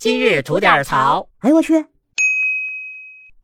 今日吐点槽。哎呦我去！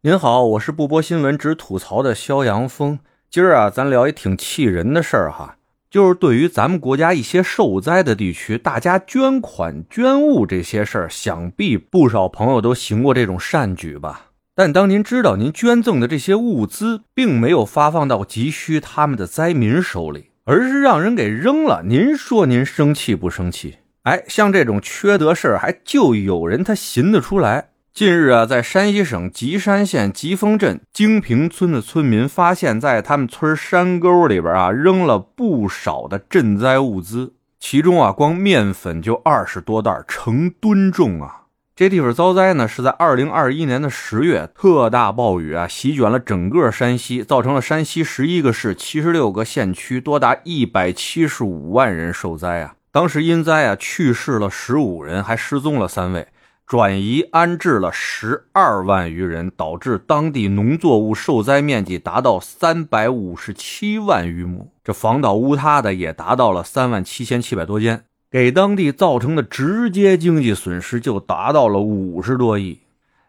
您好，我是不播新闻只吐槽的肖阳峰。今儿啊，咱聊一挺气人的事儿哈，就是对于咱们国家一些受灾的地区，大家捐款捐物这些事儿，想必不少朋友都行过这种善举吧。但当您知道您捐赠的这些物资并没有发放到急需他们的灾民手里，而是让人给扔了，您说您生气不生气？哎，像这种缺德事儿，还就有人他寻得出来。近日啊，在山西省吉山县吉峰镇京平村的村民发现，在他们村山沟里边啊，扔了不少的赈灾物资，其中啊，光面粉就二十多袋，成吨重啊。这地方遭灾呢，是在二零二一年的十月，特大暴雨啊，席卷了整个山西，造成了山西十一个市、七十六个县区，多达一百七十五万人受灾啊。当时因灾啊，去世了十五人，还失踪了三位。转移安置了十二万余人，导致当地农作物受灾面积达到三百五十七万余亩，这房倒屋塌的也达到了三万七千七百多间，给当地造成的直接经济损失就达到了五十多亿。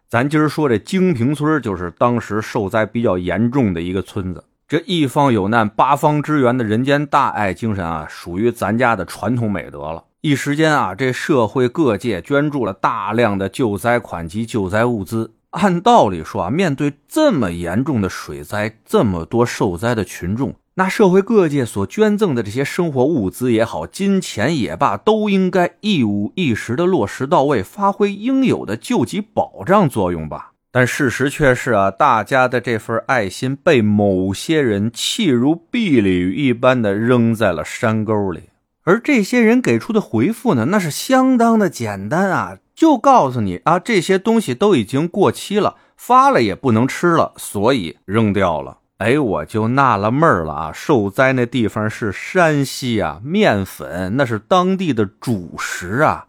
咱今儿说这京平村，就是当时受灾比较严重的一个村子。这一方有难，八方支援的人间大爱精神啊，属于咱家的传统美德了。一时间啊，这社会各界捐助了大量的救灾款及救灾物资。按道理说啊，面对这么严重的水灾，这么多受灾的群众，那社会各界所捐赠的这些生活物资也好，金钱也罢，都应该一五一十的落实到位，发挥应有的救济保障作用吧。但事实却是啊，大家的这份爱心被某些人弃如敝履一般的扔在了山沟里。而这些人给出的回复呢，那是相当的简单啊，就告诉你啊，这些东西都已经过期了，发了也不能吃了，所以扔掉了。哎，我就纳了闷了啊，受灾那地方是山西啊，面粉那是当地的主食啊，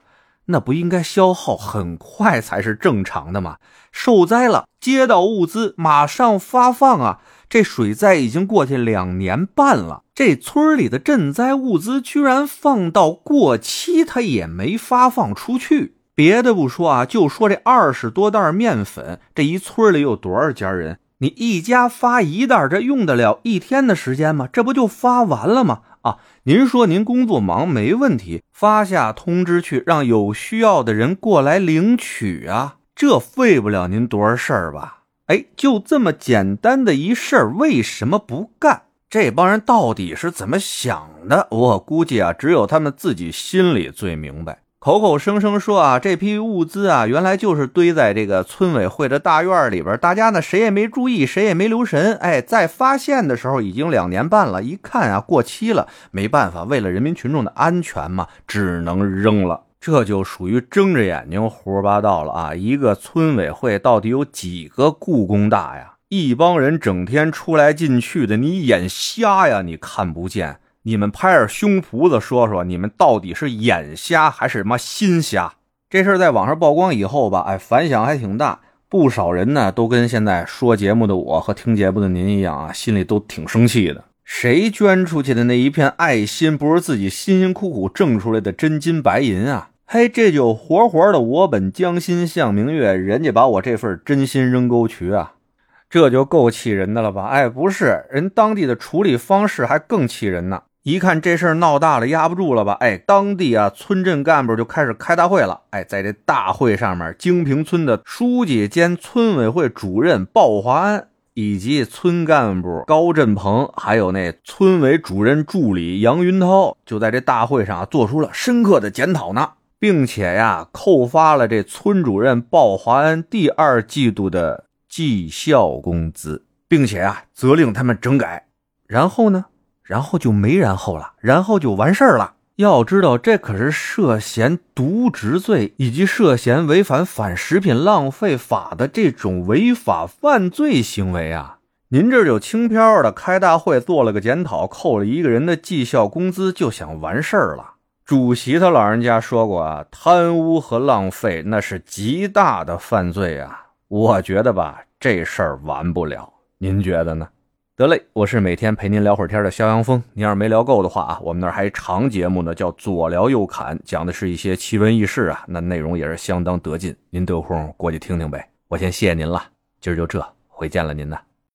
那不应该消耗很快才是正常的吗？受灾了，接到物资马上发放啊。这水灾已经过去两年半了，这村里的赈灾物资居然放到过期，他也没发放出去。别的不说啊，就说这二十多袋面粉，这一村里有多少家人？你一家发一袋，这用得了一天的时间吗？这不就发完了吗？啊，您说您工作忙没问题，发下通知去，让有需要的人过来领取啊，这费不了您多少事儿吧？哎，就这么简单的一事儿，为什么不干？这帮人到底是怎么想的？我估计啊，只有他们自己心里最明白。口口声声说啊，这批物资啊，原来就是堆在这个村委会的大院里边，大家呢谁也没注意，谁也没留神。哎，在发现的时候已经两年半了，一看啊过期了，没办法，为了人民群众的安全嘛，只能扔了。这就属于睁着眼睛胡说八道了啊！一个村委会到底有几个故宫大呀？一帮人整天出来进去的，你眼瞎呀？你看不见？你们拍着胸脯子说说，你们到底是眼瞎还是什么心瞎？这事儿在网上曝光以后吧，哎，反响还挺大，不少人呢都跟现在说节目的我和听节目的您一样啊，心里都挺生气的。谁捐出去的那一片爱心，不是自己辛辛苦苦挣出来的真金白银啊？嘿，这就活活的我本将心向明月，人家把我这份真心扔沟渠啊！这就够气人的了吧？哎，不是，人当地的处理方式还更气人呢。一看这事儿闹大了，压不住了吧？哎，当地啊，村镇干部就开始开大会了。哎，在这大会上面，京平村的书记兼村委会主任鲍华安。以及村干部高振鹏，还有那村委主任助理杨云涛，就在这大会上做出了深刻的检讨呢，并且呀，扣发了这村主任鲍华安第二季度的绩效工资，并且啊，责令他们整改。然后呢，然后就没然后了，然后就完事儿了。要知道，这可是涉嫌渎职罪以及涉嫌违反反食品浪费法的这种违法犯罪行为啊！您这就轻飘的开大会做了个检讨，扣了一个人的绩效工资，就想完事儿了。主席他老人家说过啊，贪污和浪费那是极大的犯罪啊！我觉得吧，这事儿完不了，您觉得呢？得嘞，我是每天陪您聊会儿天的肖阳峰。您要是没聊够的话啊，我们那儿还长节目呢，叫左聊右侃，讲的是一些奇闻异事啊，那内容也是相当得劲。您得空过去听听呗。我先谢谢您了，今儿就这，回见了您呢。